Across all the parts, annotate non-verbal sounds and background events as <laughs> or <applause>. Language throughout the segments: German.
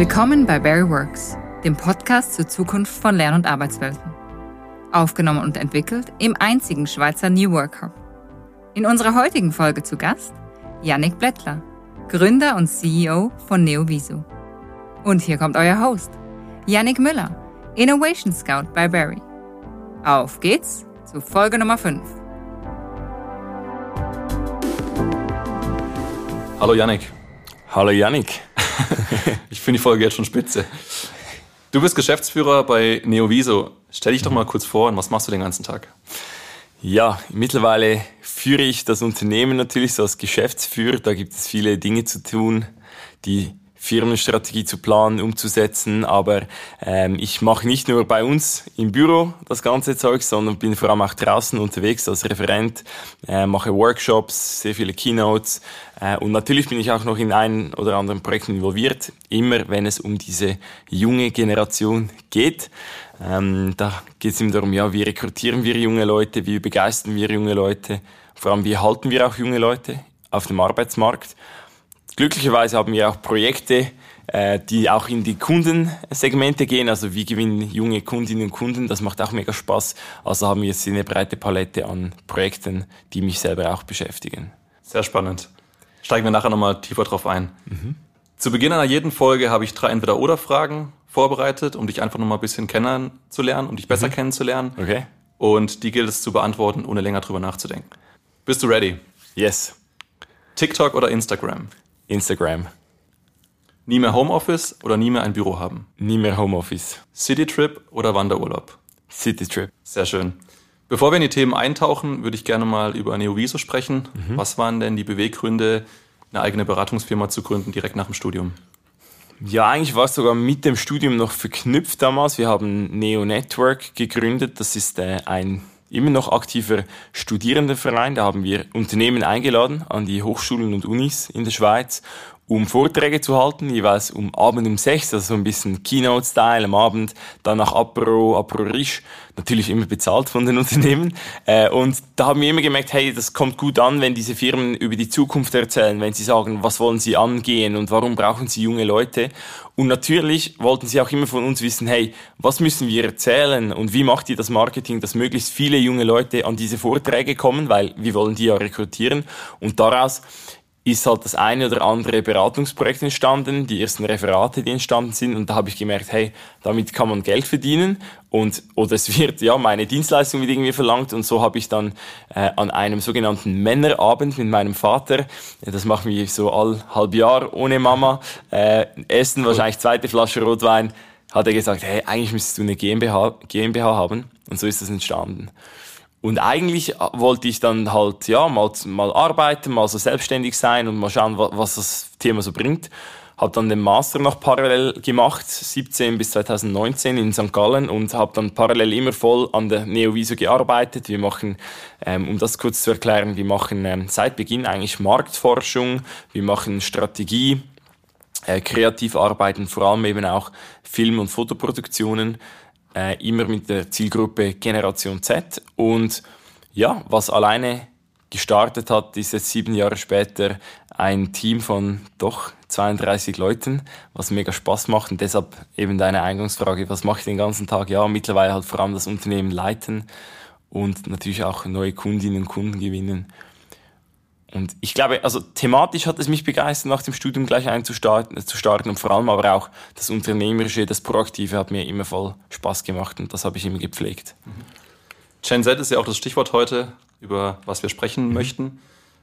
Willkommen bei Barry Works, dem Podcast zur Zukunft von Lern- und Arbeitswelten. Aufgenommen und entwickelt im einzigen Schweizer New Work Hub. In unserer heutigen Folge zu Gast Yannick Blättler, Gründer und CEO von NeoViso. Und hier kommt euer Host, Yannick Müller, Innovation Scout bei Barry. Auf geht's zu Folge Nummer 5. Hallo Yannick. Hallo Yannick. <laughs> ich finde die Folge jetzt schon spitze. Du bist Geschäftsführer bei Neoviso. Stell dich doch mal kurz vor und was machst du den ganzen Tag? Ja, mittlerweile führe ich das Unternehmen natürlich so als Geschäftsführer. Da gibt es viele Dinge zu tun, die Firmenstrategie zu planen, umzusetzen. Aber ähm, ich mache nicht nur bei uns im Büro das ganze Zeug, sondern bin vor allem auch draußen unterwegs als Referent, äh, mache Workshops, sehr viele Keynotes äh, und natürlich bin ich auch noch in ein oder anderen Projekten involviert, immer wenn es um diese junge Generation geht. Ähm, da geht es immer darum, ja, wie rekrutieren wir junge Leute, wie begeistern wir junge Leute, vor allem wie halten wir auch junge Leute auf dem Arbeitsmarkt. Glücklicherweise haben wir auch Projekte, äh, die auch in die Kundensegmente gehen, also wie gewinnen junge Kundinnen und Kunden, das macht auch mega Spaß. Also haben wir jetzt eine breite Palette an Projekten, die mich selber auch beschäftigen. Sehr spannend. Steigen wir nachher nochmal tiefer drauf ein. Mhm. Zu Beginn einer jeden Folge habe ich drei Entweder-Oder-Fragen vorbereitet, um dich einfach nochmal ein bisschen kennenzulernen, um dich besser mhm. kennenzulernen. Okay. Und die gilt es zu beantworten, ohne länger drüber nachzudenken. Bist du ready? Yes. TikTok oder Instagram? Instagram. Nie mehr Homeoffice oder nie mehr ein Büro haben? Nie mehr Homeoffice. Citytrip oder Wanderurlaub? Citytrip. Sehr schön. Bevor wir in die Themen eintauchen, würde ich gerne mal über Neoviso sprechen. Mhm. Was waren denn die Beweggründe, eine eigene Beratungsfirma zu gründen, direkt nach dem Studium? Ja, eigentlich war es sogar mit dem Studium noch verknüpft damals. Wir haben Neo Network gegründet. Das ist äh, ein immer noch aktiver Studierendenverein. Da haben wir Unternehmen eingeladen an die Hochschulen und Unis in der Schweiz, um Vorträge zu halten, jeweils um Abend um sechs, also so ein bisschen Keynote-Style am Abend, dann nach Apro, Apro Risch, natürlich immer bezahlt von den <laughs> Unternehmen. Äh, und da haben wir immer gemerkt, hey, das kommt gut an, wenn diese Firmen über die Zukunft erzählen, wenn sie sagen, was wollen sie angehen und warum brauchen sie junge Leute. Und natürlich wollten sie auch immer von uns wissen, hey, was müssen wir erzählen und wie macht ihr das Marketing, dass möglichst viele junge Leute an diese Vorträge kommen, weil wir wollen die ja rekrutieren. Und daraus ist halt das eine oder andere Beratungsprojekt entstanden, die ersten Referate, die entstanden sind. Und da habe ich gemerkt, hey, damit kann man Geld verdienen. Und oder es wird ja meine Dienstleistung wird irgendwie verlangt. Und so habe ich dann äh, an einem sogenannten Männerabend mit meinem Vater, das machen wir so all halb Jahr ohne Mama, äh, essen wahrscheinlich zweite Flasche Rotwein, hat er gesagt, hey, eigentlich müsstest du eine GmbH, GmbH haben. Und so ist das entstanden. Und eigentlich wollte ich dann halt, ja, mal, mal arbeiten, mal so selbstständig sein und mal schauen, was das Thema so bringt. Habe dann den Master noch parallel gemacht, 17 bis 2019 in St. Gallen und habe dann parallel immer voll an der Neoviso gearbeitet. Wir machen, ähm, um das kurz zu erklären, wir machen ähm, seit Beginn eigentlich Marktforschung, wir machen Strategie, äh, kreativ arbeiten, vor allem eben auch Film- und Fotoproduktionen äh, immer mit der Zielgruppe Generation Z. Und ja, was alleine gestartet hat, ist jetzt sieben Jahre später ein Team von doch 32 Leuten, was mega Spaß macht. Und deshalb eben deine Eingangsfrage, was mache ich den ganzen Tag? Ja, mittlerweile halt vor allem das Unternehmen leiten und natürlich auch neue Kundinnen und Kunden gewinnen. Und ich glaube, also thematisch hat es mich begeistert, nach dem Studium gleich einzustarten zu starten und vor allem aber auch das Unternehmerische, das Proaktive hat mir immer voll Spaß gemacht und das habe ich immer gepflegt. Mhm. Gen Z ist ja auch das Stichwort heute, über was wir sprechen mhm. möchten.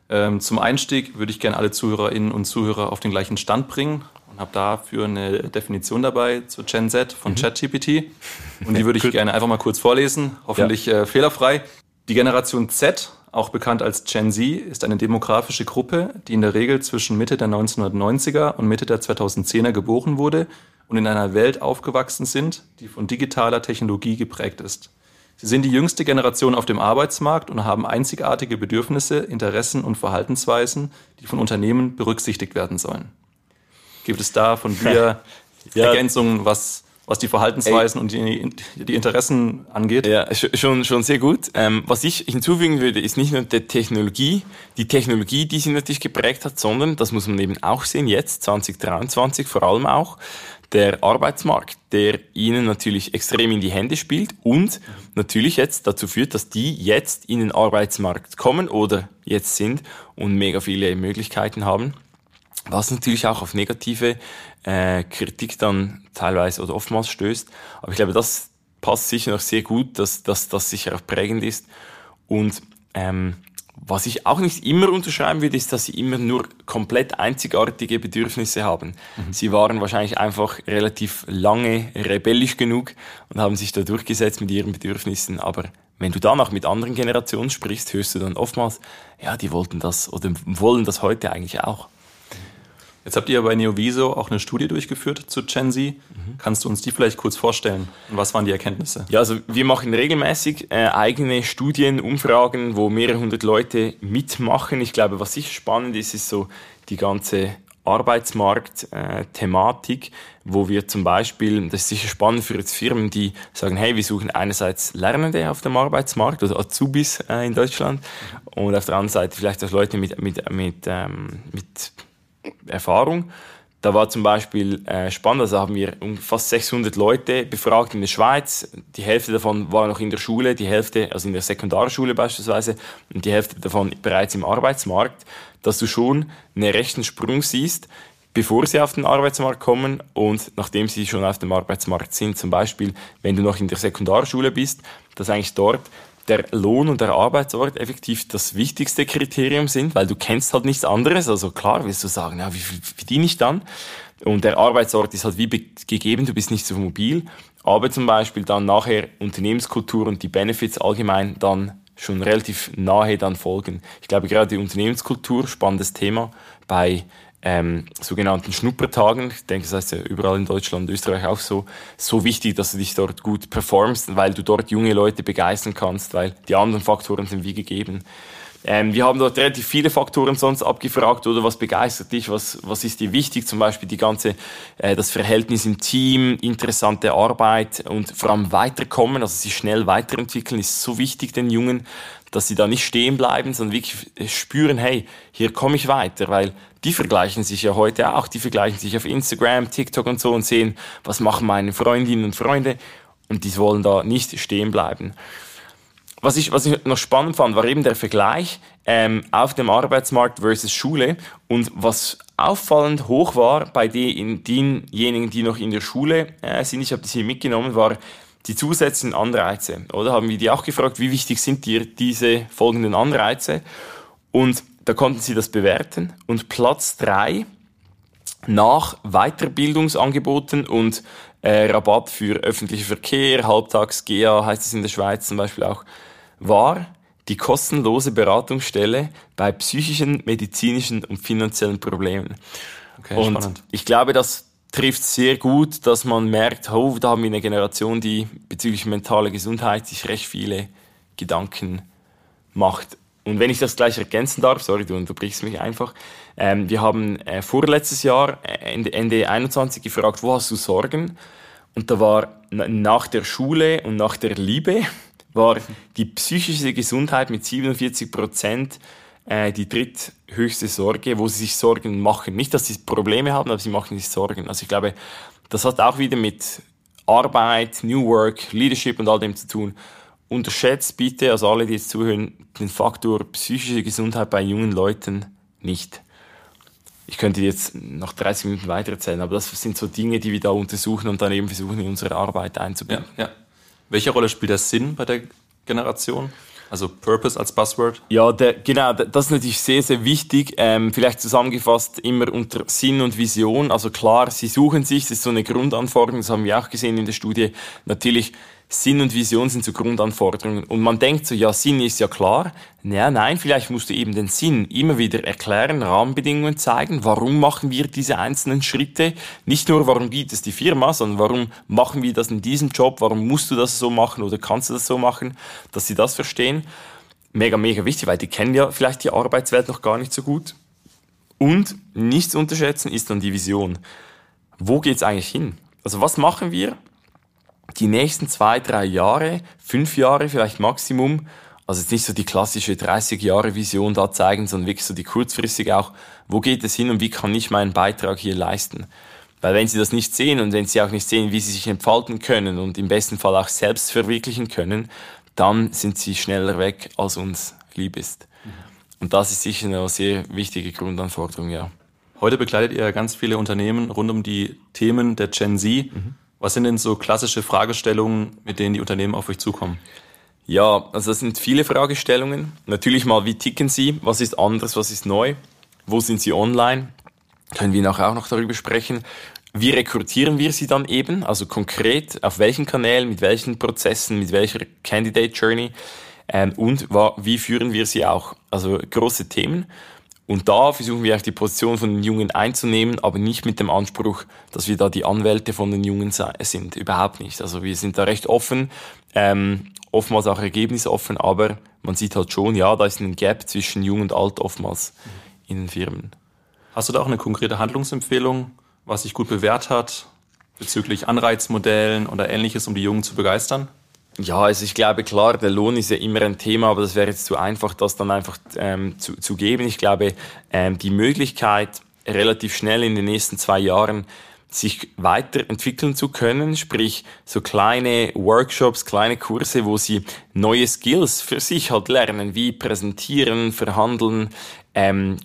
Ähm, zum Einstieg würde ich gerne alle Zuhörerinnen und Zuhörer auf den gleichen Stand bringen und habe dafür eine Definition dabei zu Gen Z von mhm. ChatGPT. Und die <laughs> würde ich gerne einfach mal kurz vorlesen, hoffentlich ja. äh, fehlerfrei. Die Generation Z auch bekannt als Gen Z, ist eine demografische Gruppe, die in der Regel zwischen Mitte der 1990er und Mitte der 2010er geboren wurde und in einer Welt aufgewachsen sind, die von digitaler Technologie geprägt ist. Sie sind die jüngste Generation auf dem Arbeitsmarkt und haben einzigartige Bedürfnisse, Interessen und Verhaltensweisen, die von Unternehmen berücksichtigt werden sollen. Gibt es da von <laughs> dir ja. Ergänzungen, was was die Verhaltensweisen Ey. und die, die, Interessen angeht. Ja, schon, schon sehr gut. Ähm, was ich hinzufügen würde, ist nicht nur die Technologie, die Technologie, die sie natürlich geprägt hat, sondern, das muss man eben auch sehen, jetzt, 2023 vor allem auch, der Arbeitsmarkt, der ihnen natürlich extrem in die Hände spielt und natürlich jetzt dazu führt, dass die jetzt in den Arbeitsmarkt kommen oder jetzt sind und mega viele Möglichkeiten haben. Was natürlich auch auf negative äh, Kritik dann teilweise oder oftmals stößt. Aber ich glaube, das passt sicher noch sehr gut, dass, das sicher auch prägend ist. Und ähm, was ich auch nicht immer unterschreiben würde, ist, dass sie immer nur komplett einzigartige Bedürfnisse haben. Mhm. Sie waren wahrscheinlich einfach relativ lange rebellisch genug und haben sich da durchgesetzt mit ihren Bedürfnissen. Aber wenn du danach mit anderen Generationen sprichst, hörst du dann oftmals, ja, die wollten das oder wollen das heute eigentlich auch. Jetzt habt ihr bei Neoviso auch eine Studie durchgeführt zu Gen Z. Mhm. Kannst du uns die vielleicht kurz vorstellen? Und was waren die Erkenntnisse? Ja, also wir machen regelmäßig äh, eigene Studien, Umfragen, wo mehrere hundert Leute mitmachen. Ich glaube, was sicher spannend ist, ist so die ganze Arbeitsmarkt-Thematik, äh, wo wir zum Beispiel, das ist sicher spannend für jetzt Firmen, die sagen, hey, wir suchen einerseits Lernende auf dem Arbeitsmarkt oder Azubis äh, in Deutschland und auf der anderen Seite vielleicht auch Leute mit, mit, mit, ähm, mit Erfahrung. Da war zum Beispiel äh, spannend, also haben wir fast 600 Leute befragt in der Schweiz. Die Hälfte davon war noch in der Schule, die Hälfte, also in der Sekundarschule beispielsweise, und die Hälfte davon bereits im Arbeitsmarkt, dass du schon einen rechten Sprung siehst, bevor sie auf den Arbeitsmarkt kommen und nachdem sie schon auf dem Arbeitsmarkt sind. Zum Beispiel, wenn du noch in der Sekundarschule bist, dass eigentlich dort der Lohn und der Arbeitsort effektiv das wichtigste Kriterium sind, weil du kennst halt nichts anderes. Also klar willst du sagen, ja, wie viel verdiene ich dann? Und der Arbeitsort ist halt wie gegeben, du bist nicht so mobil. Aber zum Beispiel dann nachher Unternehmenskultur und die Benefits allgemein dann schon relativ nahe dann folgen. Ich glaube gerade die Unternehmenskultur, spannendes Thema bei ähm, sogenannten Schnuppertagen. Ich denke, das heißt ja überall in Deutschland, Österreich auch so, so wichtig, dass du dich dort gut performst, weil du dort junge Leute begeistern kannst, weil die anderen Faktoren sind wie gegeben. Ähm, wir haben dort relativ viele Faktoren sonst abgefragt, oder was begeistert dich, was, was ist dir wichtig, zum Beispiel die ganze, äh, das Verhältnis im Team, interessante Arbeit und vor allem weiterkommen, also sich schnell weiterentwickeln, ist so wichtig den Jungen, dass sie da nicht stehen bleiben, sondern wirklich spüren, hey, hier komme ich weiter, weil die vergleichen sich ja heute auch, die vergleichen sich auf Instagram, TikTok und so und sehen, was machen meine Freundinnen und Freunde. Und die wollen da nicht stehen bleiben. Was ich, was ich noch spannend fand, war eben der Vergleich ähm, auf dem Arbeitsmarkt versus Schule. Und was auffallend hoch war bei den, denjenigen, die noch in der Schule äh, sind, ich habe das hier mitgenommen, war die zusätzlichen Anreize. Oder haben wir die auch gefragt, wie wichtig sind dir diese folgenden Anreize? Und da konnten sie das bewerten. Und Platz drei nach Weiterbildungsangeboten und äh, Rabatt für öffentlichen Verkehr, Halbtags GA heißt es in der Schweiz zum Beispiel auch, war die kostenlose Beratungsstelle bei psychischen, medizinischen und finanziellen Problemen. Okay, und spannend. ich glaube, das trifft sehr gut, dass man merkt, oh, da haben wir eine Generation, die bezüglich mentaler Gesundheit sich recht viele Gedanken macht. Und wenn ich das gleich ergänzen darf, sorry, du unterbrichst mich einfach. Ähm, wir haben äh, vorletztes Jahr, äh, Ende, Ende 21, gefragt, wo hast du Sorgen? Und da war nach der Schule und nach der Liebe <laughs> war die psychische Gesundheit mit 47 Prozent äh, die dritthöchste Sorge, wo sie sich Sorgen machen. Nicht, dass sie Probleme haben, aber sie machen sich Sorgen. Also ich glaube, das hat auch wieder mit Arbeit, New Work, Leadership und all dem zu tun unterschätzt bitte, also alle, die jetzt zuhören, den Faktor psychische Gesundheit bei jungen Leuten nicht. Ich könnte jetzt noch 30 Minuten weiter erzählen, aber das sind so Dinge, die wir da untersuchen und dann eben versuchen, in unsere Arbeit einzubinden. Ja, ja. Welche Rolle spielt der Sinn bei der Generation? Also Purpose als Buzzword? Ja, der, genau, das ist natürlich sehr, sehr wichtig. Ähm, vielleicht zusammengefasst immer unter Sinn und Vision. Also klar, sie suchen sich, das ist so eine Grundanforderung, das haben wir auch gesehen in der Studie. Natürlich Sinn und Vision sind so Grundanforderungen. Und man denkt so, ja, Sinn ist ja klar. Ja, nein, vielleicht musst du eben den Sinn immer wieder erklären, Rahmenbedingungen zeigen. Warum machen wir diese einzelnen Schritte? Nicht nur, warum gibt es die Firma, sondern warum machen wir das in diesem Job? Warum musst du das so machen oder kannst du das so machen? Dass sie das verstehen. Mega, mega wichtig, weil die kennen ja vielleicht die Arbeitswelt noch gar nicht so gut. Und nicht zu unterschätzen ist dann die Vision. Wo geht's eigentlich hin? Also was machen wir? Die nächsten zwei, drei Jahre, fünf Jahre vielleicht Maximum, also jetzt nicht so die klassische 30 Jahre Vision da zeigen, sondern wirklich so die kurzfristige auch, wo geht es hin und wie kann ich meinen Beitrag hier leisten? Weil wenn sie das nicht sehen und wenn sie auch nicht sehen, wie sie sich entfalten können und im besten Fall auch selbst verwirklichen können, dann sind sie schneller weg, als uns lieb ist. Mhm. Und das ist sicher eine sehr wichtige Grundanforderung, ja. Heute begleitet ihr ganz viele Unternehmen rund um die Themen der Gen Z. Mhm. Was sind denn so klassische Fragestellungen, mit denen die Unternehmen auf euch zukommen? Ja, also das sind viele Fragestellungen. Natürlich mal, wie ticken sie? Was ist anders? Was ist neu? Wo sind sie online? Können wir nachher auch noch darüber sprechen. Wie rekrutieren wir sie dann eben? Also konkret, auf welchen Kanälen, mit welchen Prozessen, mit welcher Candidate Journey? Ähm, und wie führen wir sie auch? Also große Themen. Und da versuchen wir auch die Position von den Jungen einzunehmen, aber nicht mit dem Anspruch, dass wir da die Anwälte von den Jungen sind. Überhaupt nicht. Also wir sind da recht offen, ähm, oftmals auch ergebnisoffen, aber man sieht halt schon, ja, da ist ein Gap zwischen Jung und Alt oftmals in den Firmen. Hast du da auch eine konkrete Handlungsempfehlung, was sich gut bewährt hat bezüglich Anreizmodellen oder ähnliches, um die Jungen zu begeistern? Ja, also ich glaube klar, der Lohn ist ja immer ein Thema, aber das wäre jetzt zu einfach, das dann einfach ähm, zu, zu geben. Ich glaube, ähm, die Möglichkeit, relativ schnell in den nächsten zwei Jahren sich weiterentwickeln zu können, sprich so kleine Workshops, kleine Kurse, wo sie neue Skills für sich halt lernen, wie präsentieren, verhandeln, ähm,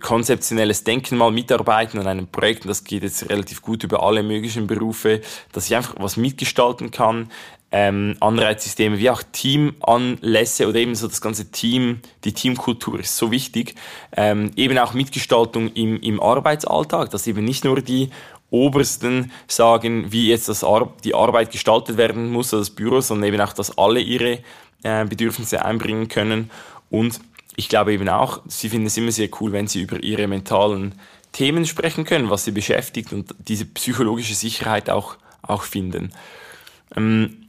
konzeptionelles Denken mal mitarbeiten an einem Projekt, und das geht jetzt relativ gut über alle möglichen Berufe, dass ich einfach was mitgestalten kann, ähm, Anreizsysteme wie auch Teamanlässe oder eben so das ganze Team, die Teamkultur ist so wichtig. Ähm, eben auch Mitgestaltung im, im Arbeitsalltag, dass eben nicht nur die Obersten sagen, wie jetzt das Ar die Arbeit gestaltet werden muss, das Büro, sondern eben auch, dass alle ihre äh, Bedürfnisse einbringen können. Und ich glaube eben auch, sie finden es immer sehr cool, wenn sie über ihre mentalen Themen sprechen können, was sie beschäftigt und diese psychologische Sicherheit auch, auch finden. Ähm,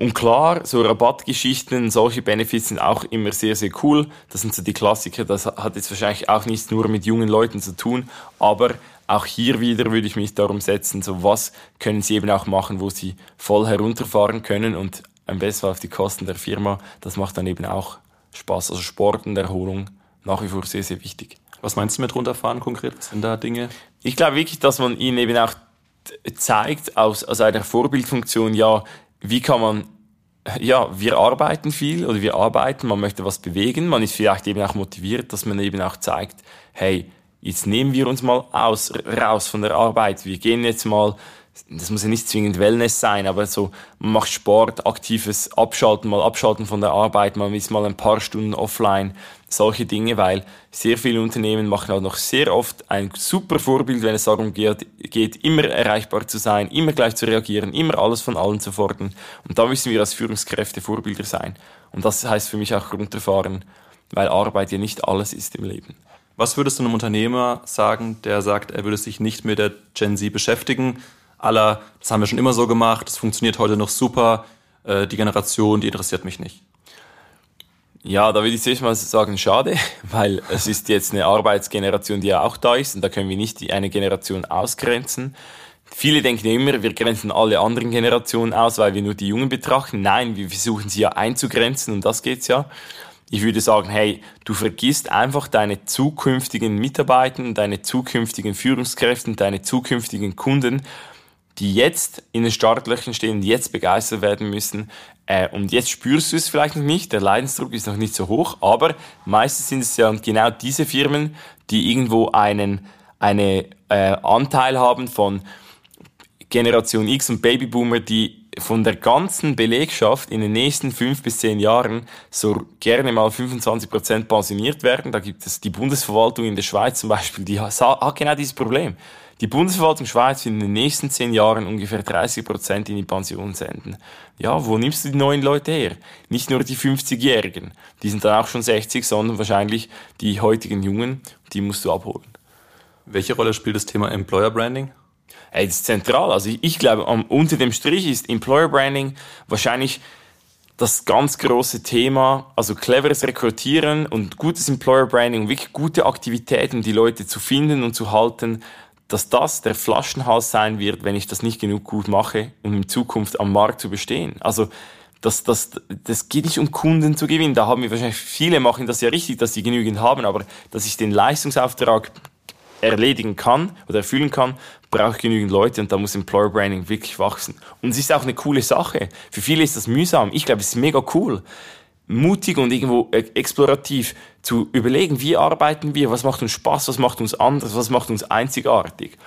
und klar, so Rabattgeschichten, solche Benefits sind auch immer sehr, sehr cool. Das sind so die Klassiker. Das hat jetzt wahrscheinlich auch nichts nur mit jungen Leuten zu tun. Aber auch hier wieder würde ich mich darum setzen, so was können sie eben auch machen, wo sie voll herunterfahren können und am besten auf die Kosten der Firma. Das macht dann eben auch Spaß. Also Sport und Erholung nach wie vor sehr, sehr wichtig. Was meinst du mit runterfahren konkret? Sind da Dinge? Ich glaube wirklich, dass man ihnen eben auch zeigt, aus, aus einer Vorbildfunktion, ja, wie kann man ja, wir arbeiten viel oder wir arbeiten, man möchte was bewegen, man ist vielleicht eben auch motiviert, dass man eben auch zeigt, hey, jetzt nehmen wir uns mal aus, raus von der Arbeit, wir gehen jetzt mal das muss ja nicht zwingend Wellness sein, aber so, man macht Sport, aktives Abschalten, mal abschalten von der Arbeit, man ist mal ein paar Stunden offline, solche Dinge, weil sehr viele Unternehmen machen auch noch sehr oft ein super Vorbild, wenn es darum geht, geht, immer erreichbar zu sein, immer gleich zu reagieren, immer alles von allen zu fordern. Und da müssen wir als Führungskräfte Vorbilder sein. Und das heißt für mich auch runterfahren, weil Arbeit ja nicht alles ist im Leben. Was würdest du einem Unternehmer sagen, der sagt, er würde sich nicht mit der Gen Z beschäftigen, aller, das haben wir schon immer so gemacht, das funktioniert heute noch super, äh, die Generation, die interessiert mich nicht. Ja, da würde ich zuerst mal sagen, schade, <laughs> weil es ist jetzt eine Arbeitsgeneration, die ja auch da ist und da können wir nicht die eine Generation ausgrenzen. Viele denken immer, wir grenzen alle anderen Generationen aus, weil wir nur die Jungen betrachten. Nein, wir versuchen sie ja einzugrenzen und das geht's ja. Ich würde sagen, hey, du vergisst einfach deine zukünftigen Mitarbeiter, deine zukünftigen Führungskräfte, deine zukünftigen Kunden die jetzt in den Startlöchern stehen, die jetzt begeistert werden müssen. Äh, und jetzt spürst du es vielleicht noch nicht, der Leidensdruck ist noch nicht so hoch, aber meistens sind es ja genau diese Firmen, die irgendwo einen eine, äh, Anteil haben von Generation X und Babyboomer, die von der ganzen Belegschaft in den nächsten fünf bis zehn Jahren so gerne mal 25 Prozent pensioniert werden. Da gibt es die Bundesverwaltung in der Schweiz zum Beispiel, die hat genau dieses Problem. Die Bundesverwaltung Schweiz wird in den nächsten zehn Jahren ungefähr 30 Prozent in die Pension senden. Ja, wo nimmst du die neuen Leute her? Nicht nur die 50-Jährigen, die sind dann auch schon 60, sondern wahrscheinlich die heutigen Jungen, die musst du abholen. Welche Rolle spielt das Thema Employer Branding? Hey, das ist zentral. Also ich, ich glaube, unter dem Strich ist Employer Branding wahrscheinlich das ganz große Thema, also cleveres Rekrutieren und gutes Employer Branding, wirklich gute Aktivitäten, die Leute zu finden und zu halten, dass das der Flaschenhals sein wird, wenn ich das nicht genug gut mache, um in Zukunft am Markt zu bestehen. Also das, das, das geht nicht um Kunden zu gewinnen. Da haben wir wahrscheinlich viele machen das ja richtig, dass sie genügend haben, aber dass ich den Leistungsauftrag erledigen kann oder erfüllen kann, braucht genügend Leute und da muss Employer Branding wirklich wachsen. Und es ist auch eine coole Sache. Für viele ist das mühsam. Ich glaube, es ist mega cool mutig und irgendwo explorativ zu überlegen, wie arbeiten wir, was macht uns Spaß, was macht uns anders, was macht uns einzigartig.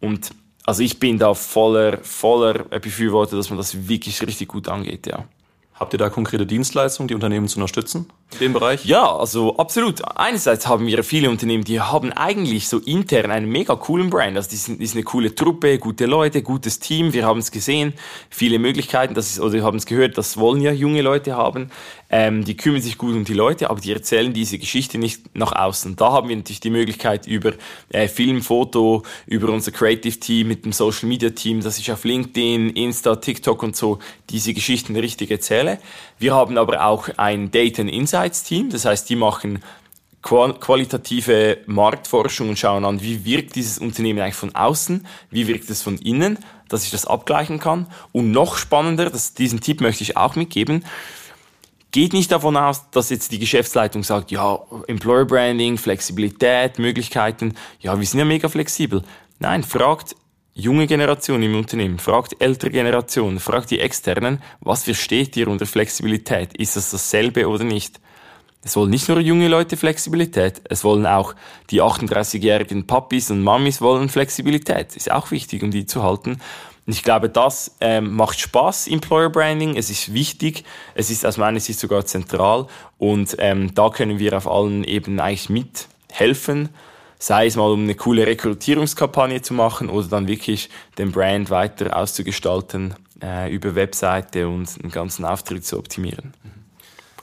Und also ich bin da voller, voller Befürworter, dass man das wirklich richtig gut angeht, ja. Habt ihr da konkrete Dienstleistungen, die Unternehmen zu unterstützen dem Bereich? Ja, also absolut. Einerseits haben wir viele Unternehmen, die haben eigentlich so intern einen mega coolen Brand. Also die sind, die eine coole Truppe, gute Leute, gutes Team. Wir haben es gesehen, viele Möglichkeiten. Das ist, oder wir haben es gehört, das wollen ja junge Leute haben. Ähm, die kümmern sich gut um die Leute, aber die erzählen diese Geschichte nicht nach außen. Da haben wir natürlich die Möglichkeit über äh, Film, Foto, über unser Creative Team mit dem Social Media Team, das ich auf LinkedIn, Insta, TikTok und so diese Geschichten richtig erzähle. Wir haben aber auch ein Data Insights Team, das heißt, die machen qualitative Marktforschung und schauen an, wie wirkt dieses Unternehmen eigentlich von außen, wie wirkt es von innen, dass ich das abgleichen kann. Und noch spannender, das, diesen Tipp möchte ich auch mitgeben, geht nicht davon aus, dass jetzt die Geschäftsleitung sagt, ja, Employer Branding, Flexibilität, Möglichkeiten, ja, wir sind ja mega flexibel. Nein, fragt junge Generation im Unternehmen, fragt ältere Generation, fragt die Externen, was versteht ihr unter Flexibilität? Ist das dasselbe oder nicht? Es wollen nicht nur junge Leute Flexibilität, es wollen auch die 38-jährigen Papis und Mamis wollen Flexibilität. Ist auch wichtig, um die zu halten. Und ich glaube, das ähm, macht Spaß, Employer Branding. Es ist wichtig. Es ist aus meiner Sicht sogar zentral. Und ähm, da können wir auf allen Ebenen eigentlich mithelfen. Sei es mal, um eine coole Rekrutierungskampagne zu machen oder dann wirklich den Brand weiter auszugestalten, äh, über Webseite und einen ganzen Auftritt zu optimieren.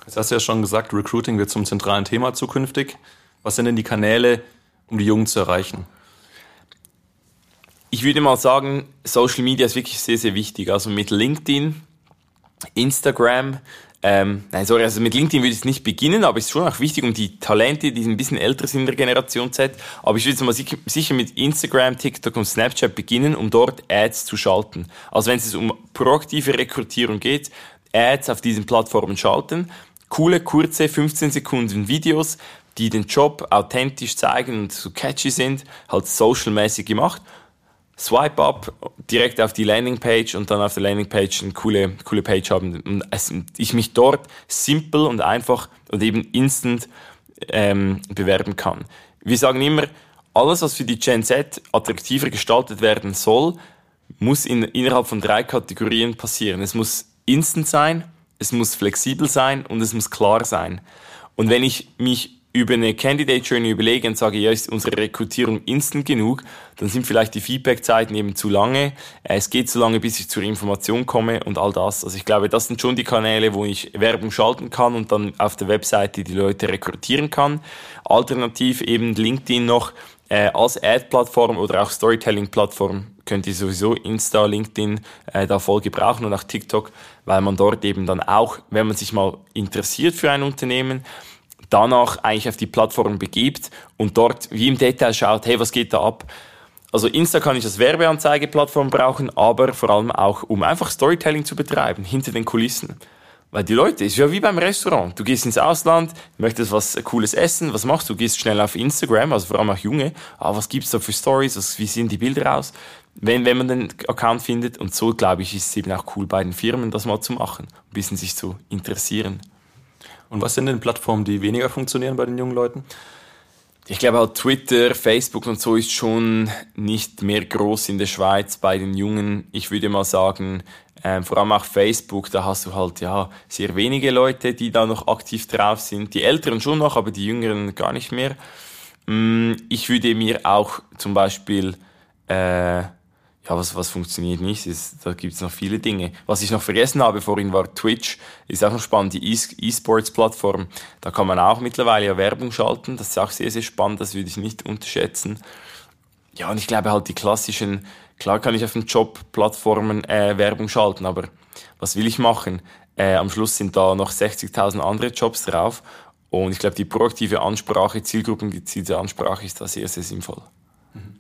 Jetzt hast du ja schon gesagt, Recruiting wird zum zentralen Thema zukünftig. Was sind denn die Kanäle, um die Jungen zu erreichen? ich würde mal sagen, Social Media ist wirklich sehr, sehr wichtig. Also mit LinkedIn, Instagram, ähm, nein, sorry, also mit LinkedIn würde ich nicht beginnen, aber es ist schon auch wichtig, um die Talente, die ein bisschen älter sind in der Generation Z. Aber ich würde mal sicher mit Instagram, TikTok und Snapchat beginnen, um dort Ads zu schalten. Also wenn es um proaktive Rekrutierung geht, Ads auf diesen Plattformen schalten. Coole, kurze, 15 Sekunden Videos, die den Job authentisch zeigen und so catchy sind, halt social-mäßig gemacht Swipe up direkt auf die Landingpage und dann auf der Landingpage eine coole, coole Page haben und ich mich dort simpel und einfach und eben instant ähm, bewerben kann. Wir sagen immer, alles, was für die Gen Z attraktiver gestaltet werden soll, muss in, innerhalb von drei Kategorien passieren. Es muss instant sein, es muss flexibel sein und es muss klar sein. Und wenn ich mich über eine Candidate Journey überlege und sage, ja, ist unsere Rekrutierung instant genug, dann sind vielleicht die Feedback-Zeiten eben zu lange. Äh, es geht zu lange, bis ich zur Information komme und all das. Also ich glaube, das sind schon die Kanäle, wo ich Werbung schalten kann und dann auf der Webseite die Leute rekrutieren kann. Alternativ eben LinkedIn noch äh, als Ad-Plattform oder auch Storytelling-Plattform könnt ihr sowieso Insta, LinkedIn äh, da voll gebrauchen und auch TikTok, weil man dort eben dann auch, wenn man sich mal interessiert für ein Unternehmen, danach eigentlich auf die Plattform begibt und dort wie im Detail schaut, hey, was geht da ab? Also Insta kann ich als Werbeanzeigeplattform brauchen, aber vor allem auch, um einfach Storytelling zu betreiben, hinter den Kulissen. Weil die Leute, ist ja wie beim Restaurant. Du gehst ins Ausland, möchtest was Cooles essen, was machst du? Du gehst schnell auf Instagram, also vor allem auch Junge. Ah, was gibt's da für Stories? Wie sehen die Bilder aus? Wenn, wenn man den Account findet. Und so, glaube ich, ist es eben auch cool bei den Firmen, das mal zu machen. Ein bisschen sich zu interessieren. Und was sind denn Plattformen, die weniger funktionieren bei den jungen Leuten? Ich glaube auch Twitter, Facebook und so ist schon nicht mehr groß in der Schweiz bei den Jungen. Ich würde mal sagen, ähm, vor allem auch Facebook, da hast du halt ja sehr wenige Leute, die da noch aktiv drauf sind. Die Älteren schon noch, aber die Jüngeren gar nicht mehr. Mm, ich würde mir auch zum Beispiel äh, ja, was, was funktioniert nicht, ist, da gibt's noch viele Dinge. Was ich noch vergessen habe vorhin war Twitch, ist auch noch spannend, die E-Sports-Plattform, da kann man auch mittlerweile ja Werbung schalten, das ist auch sehr, sehr spannend, das würde ich nicht unterschätzen. Ja, und ich glaube halt die klassischen, klar kann ich auf den Job-Plattformen äh, Werbung schalten, aber was will ich machen? Äh, am Schluss sind da noch 60.000 andere Jobs drauf und ich glaube, die proaktive Ansprache, zielgruppengezielte Ansprache ist da sehr, sehr sinnvoll. Mhm.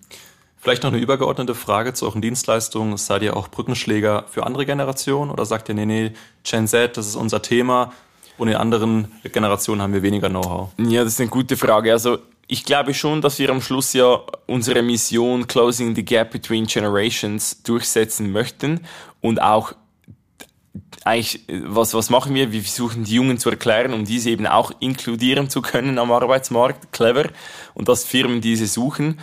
Vielleicht noch eine übergeordnete Frage zu euren Dienstleistungen. Seid ihr auch Brückenschläger für andere Generationen oder sagt ihr, nee, nee, Gen Z, das ist unser Thema und in anderen Generationen haben wir weniger Know-how? Ja, das ist eine gute Frage. Also ich glaube schon, dass wir am Schluss ja unsere Mission Closing the Gap Between Generations durchsetzen möchten und auch eigentlich, was, was machen wir? Wir versuchen die Jungen zu erklären, um diese eben auch inkludieren zu können am Arbeitsmarkt. Clever. Und dass Firmen diese suchen.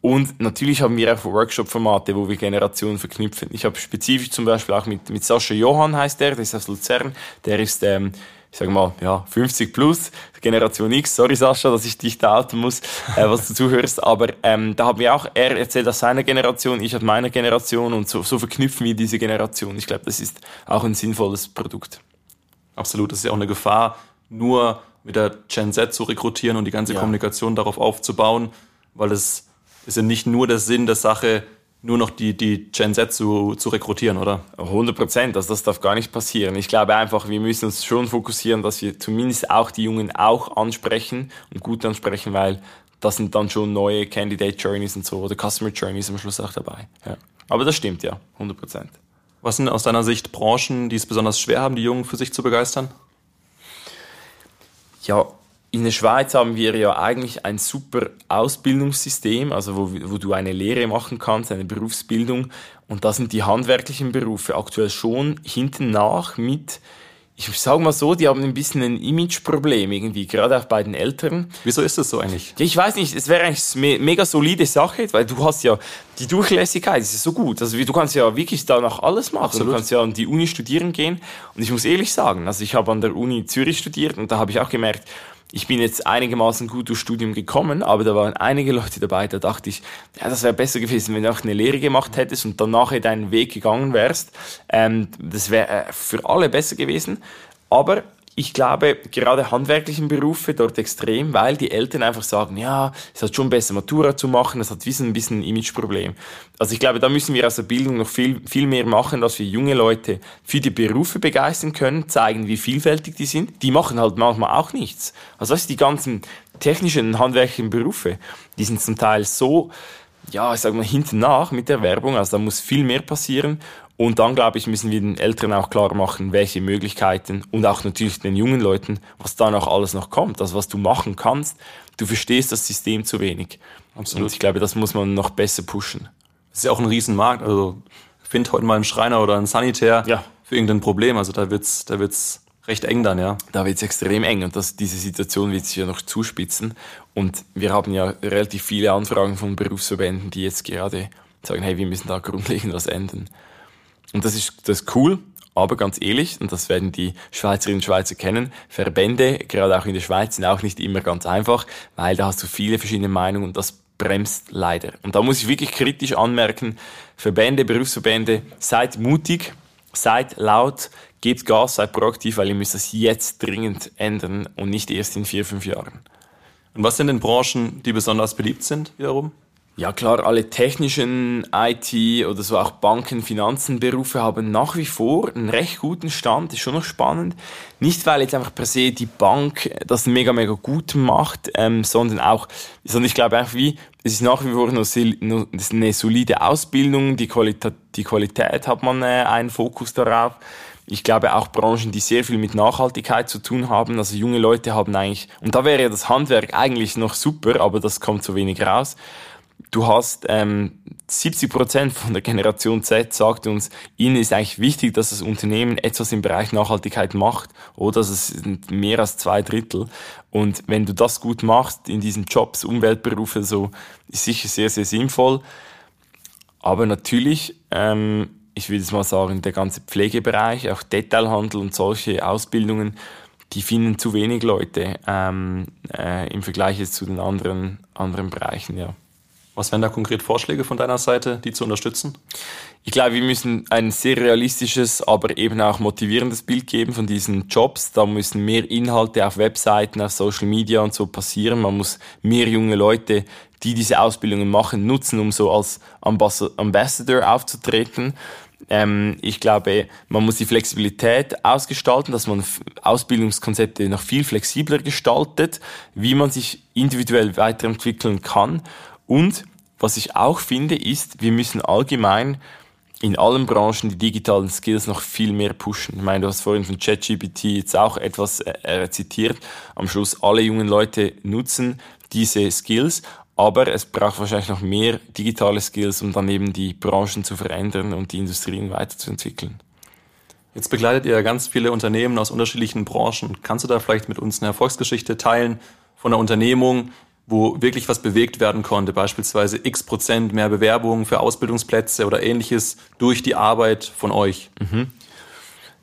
Und natürlich haben wir auch Workshop-Formate, wo wir Generationen verknüpfen. Ich habe spezifisch zum Beispiel auch mit, mit Sascha Johann heißt der, der ist aus Luzern, der ist ähm, ich sage mal, ja, 50 plus, Generation X, sorry Sascha, dass ich dich da outen muss, äh, was du zuhörst, aber ähm, da haben wir auch, er erzählt aus seiner Generation, ich aus meiner Generation und so, so verknüpfen wir diese Generation. Ich glaube, das ist auch ein sinnvolles Produkt. Absolut, das ist ja auch eine Gefahr, nur mit der Gen Z zu rekrutieren und die ganze ja. Kommunikation darauf aufzubauen, weil es ist ja nicht nur der Sinn der Sache, nur noch die, die Gen Z zu, zu rekrutieren, oder? 100 Prozent, also das darf gar nicht passieren. Ich glaube einfach, wir müssen uns schon fokussieren, dass wir zumindest auch die Jungen auch ansprechen und gut ansprechen, weil das sind dann schon neue Candidate Journeys und so oder Customer Journeys am Schluss auch dabei. Ja. Aber das stimmt ja, 100 Prozent. Was sind aus deiner Sicht Branchen, die es besonders schwer haben, die Jungen für sich zu begeistern? Ja, in der Schweiz haben wir ja eigentlich ein super Ausbildungssystem, also wo, wo du eine Lehre machen kannst, eine Berufsbildung. Und da sind die handwerklichen Berufe aktuell schon hinten nach mit ich sage mal so, die haben ein bisschen ein Imageproblem irgendwie, gerade auch bei den Eltern. Wieso ist das so eigentlich? Ja, ich weiß nicht, es wäre eigentlich eine mega solide Sache, weil du hast ja die Durchlässigkeit, das ist so gut. Also du kannst ja wirklich danach alles machen. Absolut. Du kannst ja an die Uni studieren gehen. Und ich muss ehrlich sagen, also ich habe an der Uni Zürich studiert und da habe ich auch gemerkt, ich bin jetzt einigermaßen gut durchs Studium gekommen, aber da waren einige Leute dabei, da dachte ich, ja, das wäre besser gewesen, wenn du auch eine Lehre gemacht hättest und dann nachher deinen Weg gegangen wärst. Ähm, das wäre äh, für alle besser gewesen. Aber ich glaube, gerade handwerklichen Berufe dort extrem, weil die Eltern einfach sagen, ja, es hat schon besser Matura zu machen, das hat ein bisschen ein Imageproblem. Also ich glaube, da müssen wir aus der Bildung noch viel, viel mehr machen, dass wir junge Leute für die Berufe begeistern können, zeigen, wie vielfältig die sind. Die machen halt manchmal auch nichts. Also weißt du, die ganzen technischen, handwerklichen Berufe, die sind zum Teil so, ja, ich sag mal, hinten nach mit der Werbung, also da muss viel mehr passieren und dann, glaube ich, müssen wir den Eltern auch klar machen, welche Möglichkeiten und auch natürlich den jungen Leuten, was da noch alles noch kommt, also was du machen kannst. Du verstehst das System zu wenig. Absolut. Und ich glaube, das muss man noch besser pushen. Das ist ja auch ein Riesenmarkt. Also find heute mal einen Schreiner oder einen Sanitär ja. für irgendein Problem. Also da wird's, da wird's recht eng dann, ja. Da wird's extrem eng und das, diese Situation wird sich ja noch zuspitzen. Und wir haben ja relativ viele Anfragen von Berufsverbänden, die jetzt gerade sagen, hey, wir müssen da grundlegend was ändern. Und das ist, das ist cool, aber ganz ehrlich, und das werden die Schweizerinnen und Schweizer kennen, Verbände, gerade auch in der Schweiz, sind auch nicht immer ganz einfach, weil da hast du viele verschiedene Meinungen und das bremst leider. Und da muss ich wirklich kritisch anmerken, Verbände, Berufsverbände, seid mutig, seid laut, gebt Gas, seid proaktiv, weil ihr müsst das jetzt dringend ändern und nicht erst in vier, fünf Jahren. Und was sind denn Branchen, die besonders beliebt sind wiederum? Ja klar, alle technischen IT oder so auch Banken, Finanzenberufe haben nach wie vor einen recht guten Stand, ist schon noch spannend. Nicht weil jetzt einfach per se die Bank das mega, mega gut macht, ähm, sondern auch, sondern ich glaube einfach wie, es ist nach wie vor noch eine solide Ausbildung, die Qualität, die Qualität hat man äh, einen Fokus darauf. Ich glaube auch Branchen, die sehr viel mit Nachhaltigkeit zu tun haben. Also junge Leute haben eigentlich, und da wäre ja das Handwerk eigentlich noch super, aber das kommt zu wenig raus du hast ähm, 70 Prozent von der Generation Z sagt uns, ihnen ist eigentlich wichtig, dass das Unternehmen etwas im Bereich Nachhaltigkeit macht oder das sind mehr als zwei Drittel. Und wenn du das gut machst in diesen Jobs, Umweltberufe, so ist sicher sehr, sehr sinnvoll. Aber natürlich, ähm, ich würde jetzt mal sagen, der ganze Pflegebereich, auch Detailhandel und solche Ausbildungen, die finden zu wenig Leute ähm, äh, im Vergleich jetzt zu den anderen, anderen Bereichen, ja. Was wären da konkret Vorschläge von deiner Seite, die zu unterstützen? Ich glaube, wir müssen ein sehr realistisches, aber eben auch motivierendes Bild geben von diesen Jobs. Da müssen mehr Inhalte auf Webseiten, auf Social Media und so passieren. Man muss mehr junge Leute, die diese Ausbildungen machen, nutzen, um so als Ambassador aufzutreten. Ähm, ich glaube, man muss die Flexibilität ausgestalten, dass man Ausbildungskonzepte noch viel flexibler gestaltet, wie man sich individuell weiterentwickeln kann und was ich auch finde, ist, wir müssen allgemein in allen Branchen die digitalen Skills noch viel mehr pushen. Ich meine, du hast vorhin von ChatGPT jetzt auch etwas äh, zitiert. Am Schluss alle jungen Leute nutzen diese Skills, aber es braucht wahrscheinlich noch mehr digitale Skills, um dann eben die Branchen zu verändern und die Industrien weiterzuentwickeln. Jetzt begleitet ihr ganz viele Unternehmen aus unterschiedlichen Branchen. Kannst du da vielleicht mit uns eine Erfolgsgeschichte teilen von einer Unternehmung, wo wirklich was bewegt werden konnte, beispielsweise x Prozent mehr Bewerbungen für Ausbildungsplätze oder ähnliches durch die Arbeit von euch? Mhm.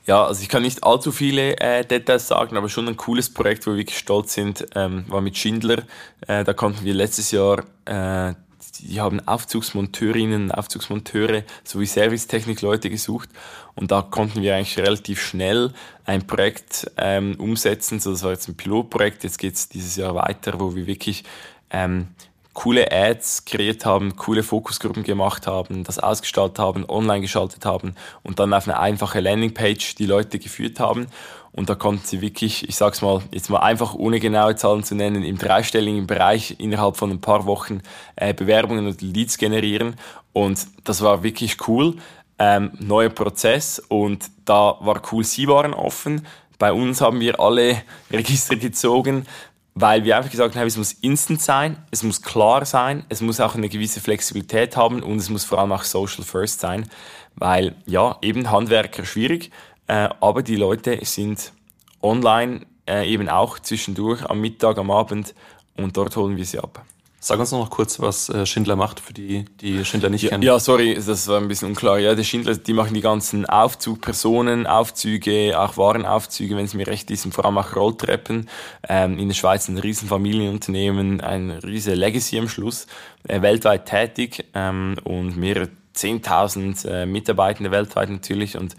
Ja, also ich kann nicht allzu viele äh, Details sagen, aber schon ein cooles Projekt, wo wir wirklich stolz sind, ähm, war mit Schindler. Äh, da konnten wir letztes Jahr äh, die haben Aufzugsmonteurinnen, Aufzugsmonteure sowie Servicetechnikleute gesucht und da konnten wir eigentlich relativ schnell ein Projekt ähm, umsetzen. So, das war jetzt ein Pilotprojekt, jetzt geht's dieses Jahr weiter, wo wir wirklich ähm, coole Ads kreiert haben, coole Fokusgruppen gemacht haben, das ausgestaltet haben, online geschaltet haben und dann auf eine einfache Landingpage die Leute geführt haben. Und da konnten sie wirklich, ich sag's mal, jetzt mal einfach ohne genaue Zahlen zu nennen, im dreistelligen Bereich innerhalb von ein paar Wochen äh, Bewerbungen und Leads generieren. Und das war wirklich cool. Ähm, neuer Prozess und da war cool, sie waren offen. Bei uns haben wir alle <laughs> Register gezogen, weil wir einfach gesagt haben, es muss instant sein, es muss klar sein, es muss auch eine gewisse Flexibilität haben und es muss vor allem auch social first sein, weil ja, eben Handwerker schwierig, äh, aber die Leute sind online äh, eben auch zwischendurch am Mittag, am Abend und dort holen wir sie ab. Sag uns noch kurz, was äh, Schindler macht, für die, die Schindler nicht ja, kennen. Ja, sorry, das war ein bisschen unklar. Ja, die Schindler, die machen die ganzen Aufzugpersonen, Aufzüge, auch Warenaufzüge, wenn es mir recht ist, und vor allem auch Rolltreppen. Ähm, in der Schweiz ein riesen Familienunternehmen, ein riesen Legacy am Schluss, äh, weltweit tätig ähm, und mehrere 10.000 äh, Mitarbeitende weltweit natürlich und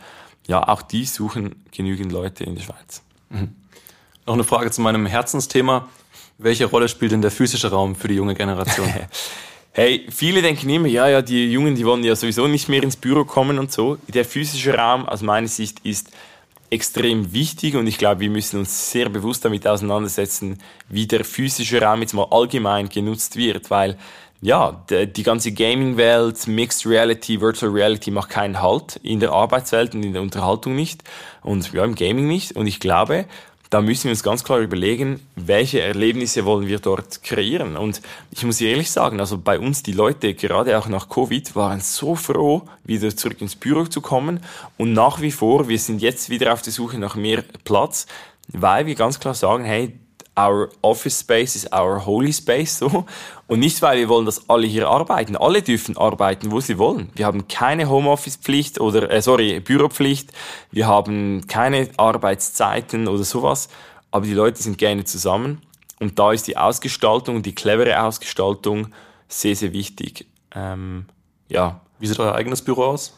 ja, auch die suchen genügend Leute in der Schweiz. Mhm. Noch eine Frage zu meinem Herzensthema. Welche Rolle spielt denn der physische Raum für die junge Generation? <laughs> hey, viele denken immer, ja, ja, die Jungen, die wollen ja sowieso nicht mehr ins Büro kommen und so. Der physische Raum aus meiner Sicht ist extrem wichtig und ich glaube, wir müssen uns sehr bewusst damit auseinandersetzen, wie der physische Raum jetzt mal allgemein genutzt wird, weil ja, die ganze Gaming-Welt, Mixed Reality, Virtual Reality macht keinen Halt in der Arbeitswelt und in der Unterhaltung nicht und ja, im Gaming nicht. Und ich glaube, da müssen wir uns ganz klar überlegen, welche Erlebnisse wollen wir dort kreieren. Und ich muss ehrlich sagen, also bei uns die Leute, gerade auch nach Covid, waren so froh, wieder zurück ins Büro zu kommen. Und nach wie vor, wir sind jetzt wieder auf der Suche nach mehr Platz, weil wir ganz klar sagen, hey, our office space is our holy space, so. Und nicht, weil wir wollen, dass alle hier arbeiten. Alle dürfen arbeiten, wo sie wollen. Wir haben keine Homeoffice-Pflicht oder, äh, sorry, Büropflicht. Wir haben keine Arbeitszeiten oder sowas. Aber die Leute sind gerne zusammen. Und da ist die Ausgestaltung, die clevere Ausgestaltung sehr, sehr wichtig. Ähm, ja. Wie sieht euer eigenes Büro aus?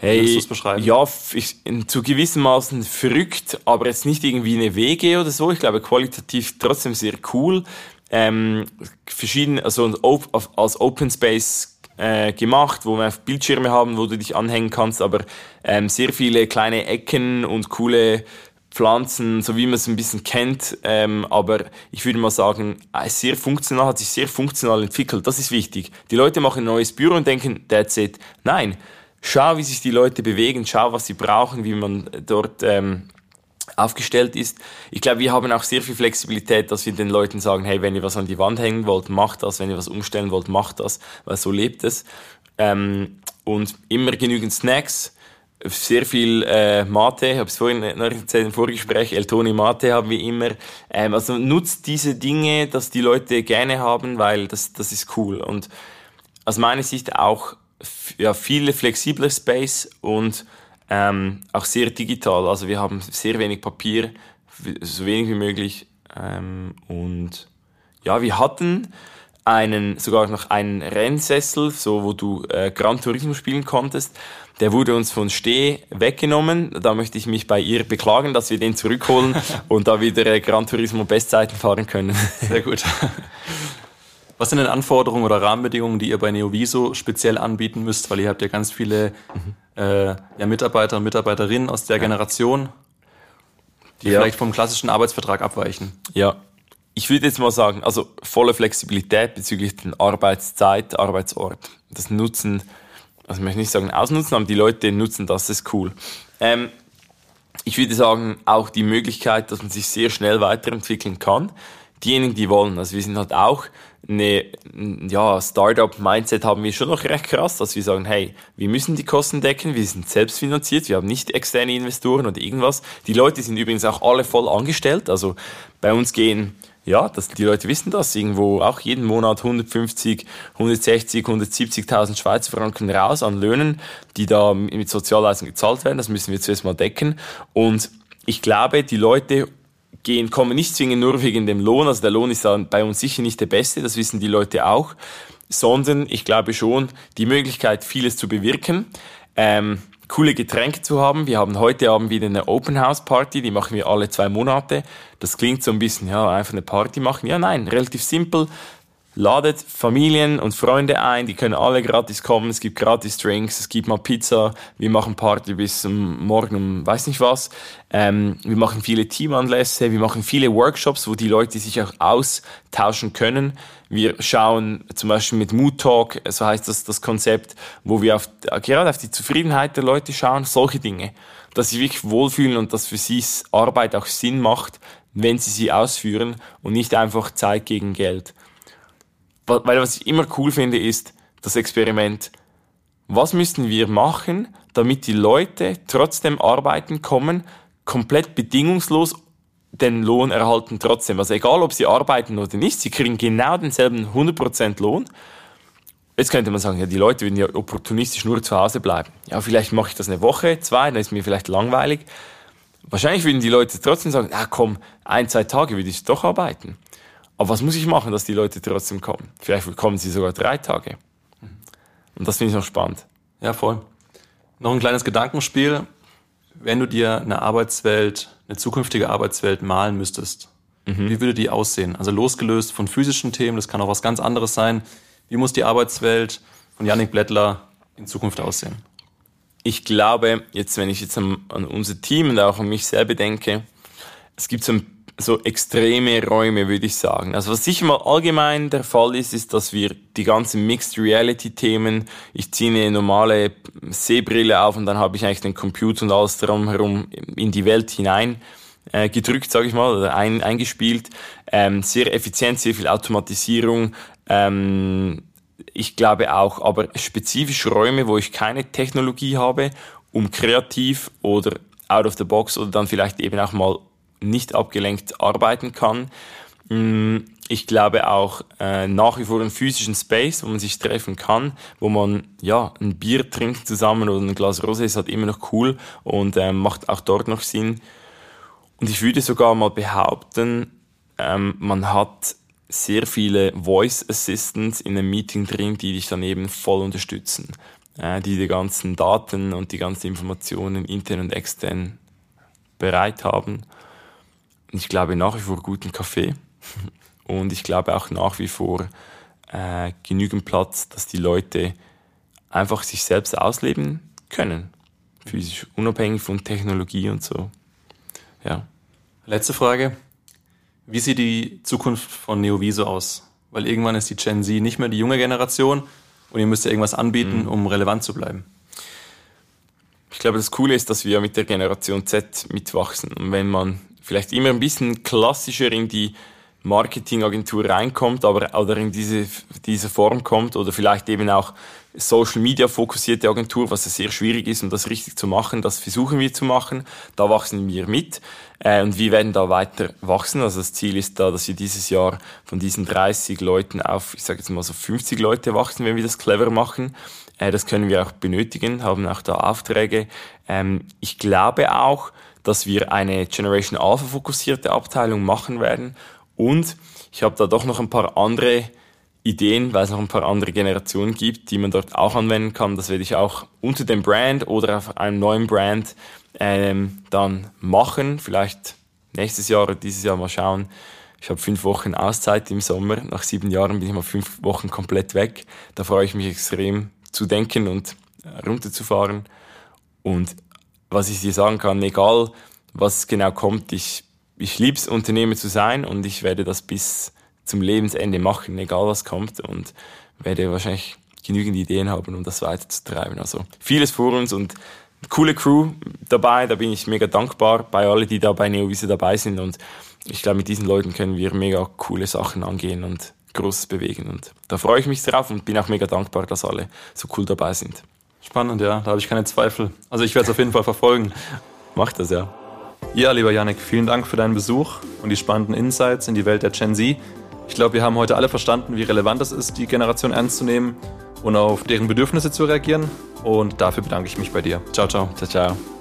Hey, ja, ich, zu gewissem Maßen verrückt, aber jetzt nicht irgendwie eine WG oder so. Ich glaube, qualitativ trotzdem sehr cool. Ähm, verschieden, also als Open Space äh, gemacht, wo wir Bildschirme haben, wo du dich anhängen kannst, aber ähm, sehr viele kleine Ecken und coole Pflanzen, so wie man es ein bisschen kennt, ähm, aber ich würde mal sagen, sehr funktional, hat sich sehr funktional entwickelt. Das ist wichtig. Die Leute machen ein neues Büro und denken, that's it. Nein, schau, wie sich die Leute bewegen, schau, was sie brauchen, wie man dort ähm, aufgestellt ist. Ich glaube, wir haben auch sehr viel Flexibilität, dass wir den Leuten sagen, hey, wenn ihr was an die Wand hängen wollt, macht das, wenn ihr was umstellen wollt, macht das, weil so lebt es. Ähm, und immer genügend Snacks, sehr viel äh, Mate, habe es vorhin noch erzählt im Vorgespräch, Eltoni Mate haben wir immer. Ähm, also nutzt diese Dinge, dass die Leute gerne haben, weil das, das ist cool. Und aus meiner Sicht auch ja, viele flexible Space und ähm, auch sehr digital. Also wir haben sehr wenig Papier, so wenig wie möglich. Ähm, und ja, wir hatten einen, sogar noch einen Rennsessel, so wo du äh, Gran Turismo spielen konntest. Der wurde uns von Steh weggenommen. Da möchte ich mich bei ihr beklagen, dass wir den zurückholen <laughs> und da wieder äh, Gran Turismo Bestzeiten fahren können. Sehr gut. <laughs> Was sind denn Anforderungen oder Rahmenbedingungen, die ihr bei Neoviso speziell anbieten müsst? Weil ihr habt ja ganz viele mhm. äh, ja, Mitarbeiter und Mitarbeiterinnen aus der ja. Generation, die ja. vielleicht vom klassischen Arbeitsvertrag abweichen. Ja, ich würde jetzt mal sagen, also volle Flexibilität bezüglich der Arbeitszeit, Arbeitsort. Das Nutzen, also ich möchte nicht sagen ausnutzen, aber die Leute nutzen das, ist cool. Ähm, ich würde sagen, auch die Möglichkeit, dass man sich sehr schnell weiterentwickeln kann diejenigen, die wollen. Also wir sind halt auch eine, ja, Startup-Mindset haben wir schon noch recht krass, dass wir sagen, hey, wir müssen die Kosten decken, wir sind selbstfinanziert, wir haben nicht externe Investoren oder irgendwas. Die Leute sind übrigens auch alle voll angestellt, also bei uns gehen ja, das, die Leute wissen das, irgendwo auch jeden Monat 150, 160, 170.000 Schweizer Franken raus an Löhnen, die da mit Sozialleistungen gezahlt werden. Das müssen wir zuerst mal decken. Und ich glaube, die Leute gehen, kommen nicht zwingend nur wegen dem Lohn. Also der Lohn ist dann bei uns sicher nicht der beste, das wissen die Leute auch. Sondern ich glaube schon, die Möglichkeit, vieles zu bewirken. Ähm, coole Getränke zu haben. Wir haben heute Abend wieder eine Open House Party, die machen wir alle zwei Monate. Das klingt so ein bisschen, ja, einfach eine Party machen. Ja, nein, relativ simpel. Ladet Familien und Freunde ein, die können alle gratis kommen, es gibt gratis Drinks, es gibt mal Pizza, wir machen Party bis um morgen um weiß nicht was. Ähm, wir machen viele Teamanlässe, wir machen viele Workshops, wo die Leute sich auch austauschen können. Wir schauen zum Beispiel mit Mood Talk, so heißt das das Konzept, wo wir auf, gerade auf die Zufriedenheit der Leute schauen, solche Dinge. Dass sie wirklich wohlfühlen und dass für sie Arbeit auch Sinn macht, wenn sie sie ausführen und nicht einfach Zeit gegen Geld. Weil was ich immer cool finde, ist das Experiment. Was müssen wir machen, damit die Leute trotzdem arbeiten kommen, komplett bedingungslos den Lohn erhalten trotzdem. Also egal, ob sie arbeiten oder nicht, sie kriegen genau denselben 100% Lohn. Jetzt könnte man sagen, ja, die Leute würden ja opportunistisch nur zu Hause bleiben. Ja, vielleicht mache ich das eine Woche, zwei, dann ist mir vielleicht langweilig. Wahrscheinlich würden die Leute trotzdem sagen, ja komm, ein, zwei Tage würde ich doch arbeiten. Aber was muss ich machen, dass die Leute trotzdem kommen? Vielleicht kommen sie sogar drei Tage. Und das finde ich noch spannend. Ja, voll. Noch ein kleines Gedankenspiel. Wenn du dir eine Arbeitswelt, eine zukünftige Arbeitswelt malen müsstest, mhm. wie würde die aussehen? Also losgelöst von physischen Themen, das kann auch was ganz anderes sein. Wie muss die Arbeitswelt von Yannick Blättler in Zukunft aussehen? Ich glaube, jetzt, wenn ich jetzt an, an unser Team und auch an mich selber denke, es gibt so ein so extreme Räume, würde ich sagen. Also was sicher mal allgemein der Fall ist, ist, dass wir die ganzen Mixed Reality Themen, ich ziehe eine normale Sehbrille auf und dann habe ich eigentlich den Computer und alles drumherum in die Welt hinein äh, gedrückt, sage ich mal, oder ein, eingespielt. Ähm, sehr effizient, sehr viel Automatisierung. Ähm, ich glaube auch, aber spezifisch Räume, wo ich keine Technologie habe, um kreativ oder out of the box oder dann vielleicht eben auch mal nicht abgelenkt arbeiten kann. Mm, ich glaube auch äh, nach wie vor einen physischen Space, wo man sich treffen kann, wo man ja ein Bier trinkt zusammen oder ein Glas Rosé ist halt immer noch cool und äh, macht auch dort noch Sinn. Und ich würde sogar mal behaupten, ähm, man hat sehr viele Voice Assistants in einem Meeting drin, die dich dann eben voll unterstützen, äh, die die ganzen Daten und die ganzen Informationen intern und extern bereit haben ich glaube nach wie vor guten Kaffee <laughs> und ich glaube auch nach wie vor äh, genügend Platz, dass die Leute einfach sich selbst ausleben können. Physisch, unabhängig von Technologie und so. Ja. Letzte Frage. Wie sieht die Zukunft von Neoviso aus? Weil irgendwann ist die Gen Z nicht mehr die junge Generation und ihr müsst ja irgendwas anbieten, mhm. um relevant zu bleiben. Ich glaube, das Coole ist, dass wir mit der Generation Z mitwachsen. Und wenn man vielleicht immer ein bisschen klassischer in die Marketingagentur reinkommt, aber oder in diese, diese Form kommt oder vielleicht eben auch Social Media fokussierte Agentur, was sehr schwierig ist, um das richtig zu machen. Das versuchen wir zu machen. Da wachsen wir mit äh, und wir werden da weiter wachsen. Also das Ziel ist da, dass wir dieses Jahr von diesen 30 Leuten auf, ich sage jetzt mal so 50 Leute wachsen, wenn wir das clever machen. Äh, das können wir auch benötigen, haben auch da Aufträge. Ähm, ich glaube auch, dass wir eine Generation Alpha fokussierte Abteilung machen werden. Und ich habe da doch noch ein paar andere Ideen, weil es noch ein paar andere Generationen gibt, die man dort auch anwenden kann. Das werde ich auch unter dem Brand oder auf einem neuen Brand ähm, dann machen. Vielleicht nächstes Jahr oder dieses Jahr mal schauen. Ich habe fünf Wochen Auszeit im Sommer. Nach sieben Jahren bin ich mal fünf Wochen komplett weg. Da freue ich mich extrem zu denken und runterzufahren. Und was ich dir sagen kann, egal was genau kommt, ich, ich liebe es, Unternehmer zu sein und ich werde das bis zum Lebensende machen, egal was kommt und werde wahrscheinlich genügend Ideen haben, um das weiterzutreiben. Also vieles vor uns und coole Crew dabei, da bin ich mega dankbar bei allen, die da bei Neovise dabei sind und ich glaube, mit diesen Leuten können wir mega coole Sachen angehen und Großes bewegen. Und da freue ich mich drauf und bin auch mega dankbar, dass alle so cool dabei sind. Spannend, ja, da habe ich keine Zweifel. Also ich werde es auf jeden Fall verfolgen. Mach das, ja. Ja, lieber Yannick, vielen Dank für deinen Besuch und die spannenden Insights in die Welt der Gen Z. Ich glaube, wir haben heute alle verstanden, wie relevant es ist, die Generation ernst zu nehmen und auf deren Bedürfnisse zu reagieren. Und dafür bedanke ich mich bei dir. Ciao, ciao. Ciao, ciao.